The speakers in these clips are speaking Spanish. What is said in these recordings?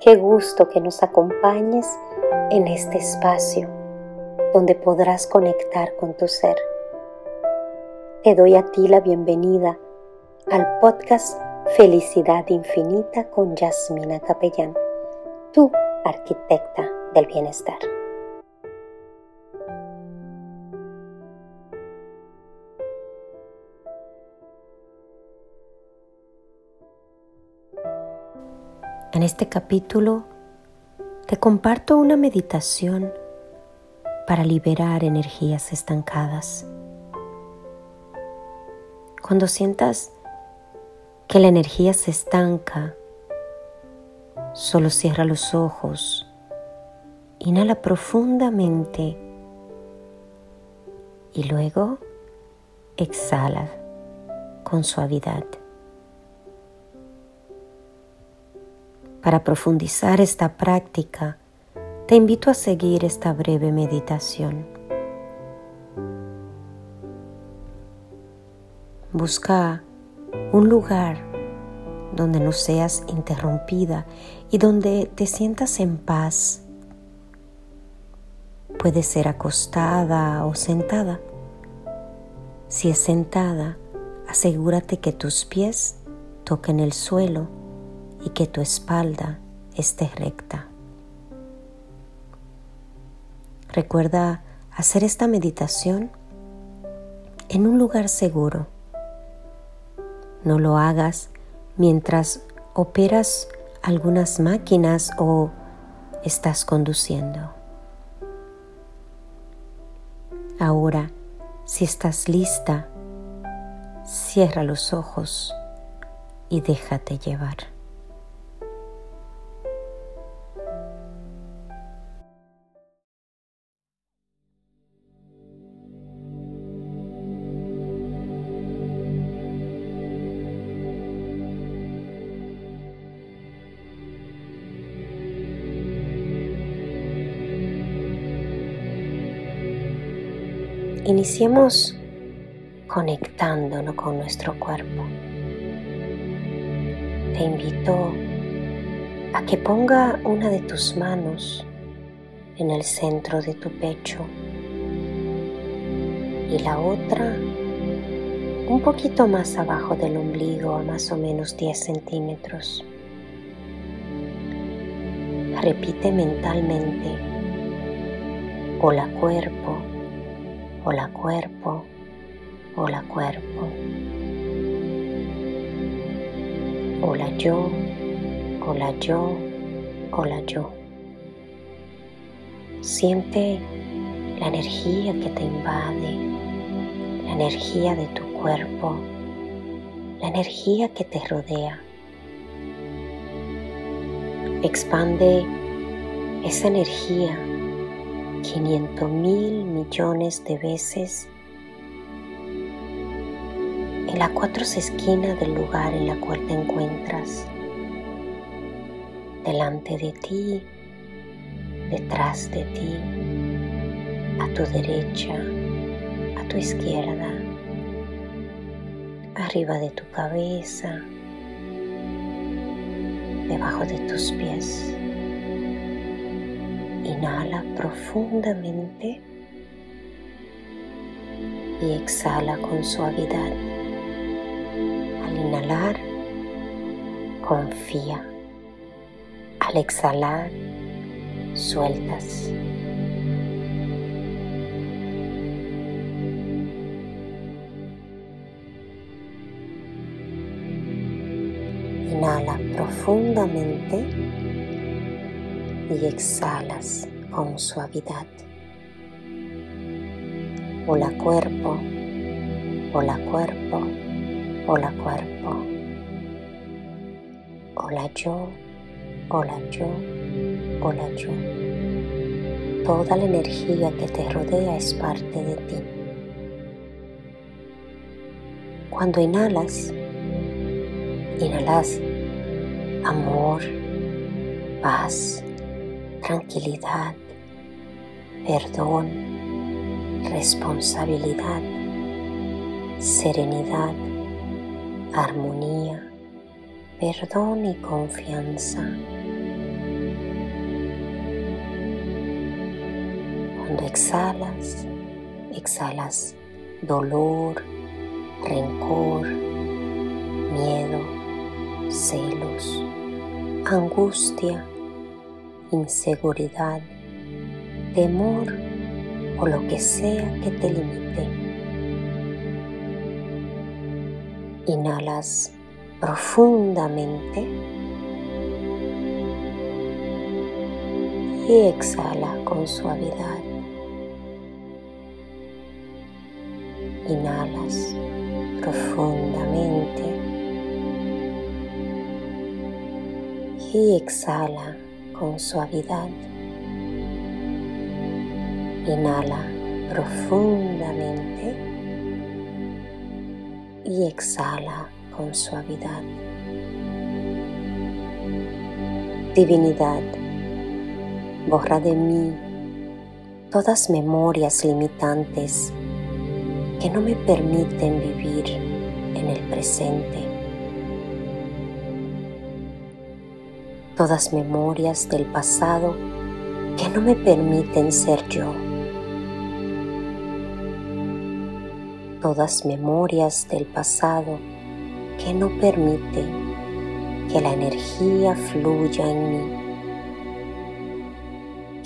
Qué gusto que nos acompañes en este espacio donde podrás conectar con tu ser. Te doy a ti la bienvenida al podcast Felicidad Infinita con Yasmina Capellán, tu arquitecta del bienestar. En este capítulo te comparto una meditación para liberar energías estancadas. Cuando sientas que la energía se estanca, solo cierra los ojos, inhala profundamente y luego exhala con suavidad. Para profundizar esta práctica, te invito a seguir esta breve meditación. Busca un lugar donde no seas interrumpida y donde te sientas en paz. Puede ser acostada o sentada. Si es sentada, asegúrate que tus pies toquen el suelo y que tu espalda esté recta. Recuerda hacer esta meditación en un lugar seguro. No lo hagas mientras operas algunas máquinas o estás conduciendo. Ahora, si estás lista, cierra los ojos y déjate llevar. Iniciemos conectándonos con nuestro cuerpo. Te invito a que ponga una de tus manos en el centro de tu pecho y la otra un poquito más abajo del ombligo a más o menos 10 centímetros. Repite mentalmente, hola cuerpo, hola cuerpo, hola cuerpo. Hola yo, hola yo, hola yo. Siente la energía que te invade, la energía de tu cuerpo, la energía que te rodea. Expande esa energía 500 mil millones de veces en las cuatro esquinas del lugar en la cual te encuentras, delante de ti, detrás de ti, a tu derecha, a tu izquierda, arriba de tu cabeza, debajo de tus pies. Inhala profundamente y exhala con suavidad. Al inhalar, confía. Al exhalar, sueltas. Inhala profundamente y exhalas con suavidad. Hola cuerpo, hola cuerpo, hola cuerpo. Hola yo, hola yo, hola yo. Toda la energía que te rodea es parte de ti. Cuando inhalas, inhalas amor, paz, tranquilidad, perdón, responsabilidad, serenidad, armonía, perdón y confianza. Cuando exhalas, exhalas dolor, rencor, miedo, celos, angustia, inseguridad, temor o lo que sea que te limite. Inhalas profundamente y exhala con suavidad. Inhalas profundamente y exhala con suavidad. Inhala profundamente y exhala con suavidad. Divinidad, borra de mí todas memorias limitantes que no me permiten vivir en el presente. Todas memorias del pasado que no me permiten ser yo. Todas memorias del pasado que no permiten que la energía fluya en mí,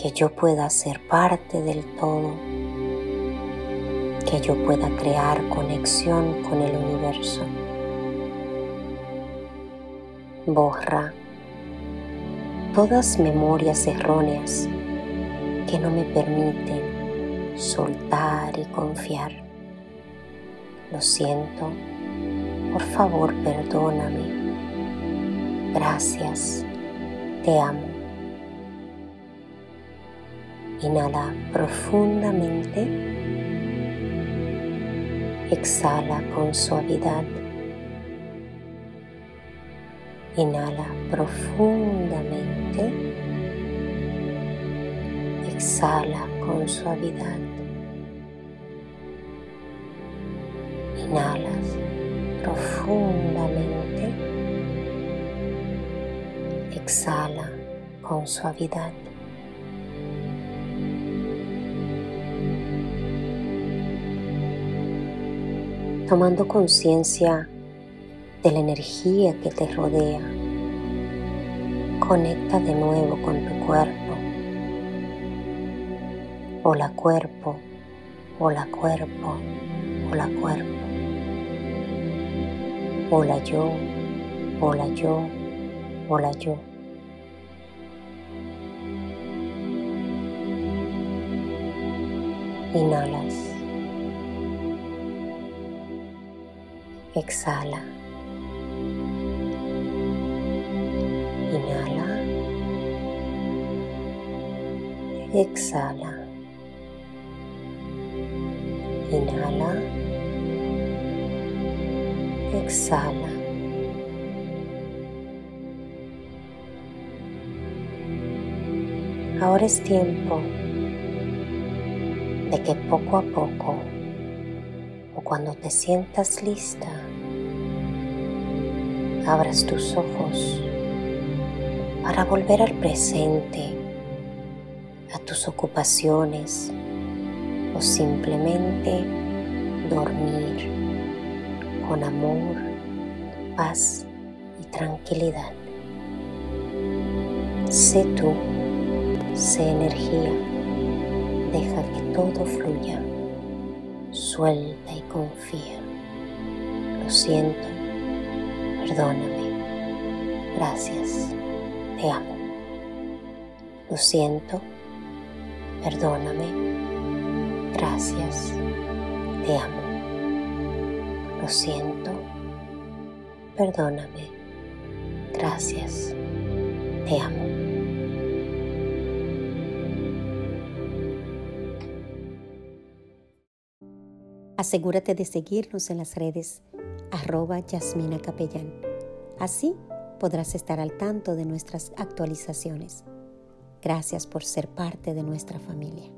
que yo pueda ser parte del todo, que yo pueda crear conexión con el universo. Borra todas memorias erróneas que no me permiten soltar y confiar. Lo siento, por favor perdóname Gracias, te amo. Inhala profundamente. Exhala con suavidad. Inhala profundamente. Exhala con suavidad. Inhalas profundamente exhala con suavidad. Tomando conciencia de la energía que te rodea, conecta de nuevo con tu cuerpo. Hola cuerpo, hola cuerpo, hola cuerpo. Hola yo, hola yo, hola yo. Inhalas. Exhala. Exhala. Inhala. Exhala. Ahora es tiempo de que poco a poco o cuando te sientas lista, abras tus ojos para volver al presente, a tus ocupaciones o simplemente dormir con amor, paz y tranquilidad. Sé tú, sé energía Deja que todo fluya. Suelta y confía. Lo siento. Perdóname. Gracias. Te amo. Lo siento. Perdóname. Gracias. Te amo. Lo siento. Perdóname. Gracias. Te amo. Asegúrate de seguirnos en las redes arroba Yasmina Capellán. Así podrás estar al tanto de nuestras actualizaciones. Gracias por ser parte de nuestra familia.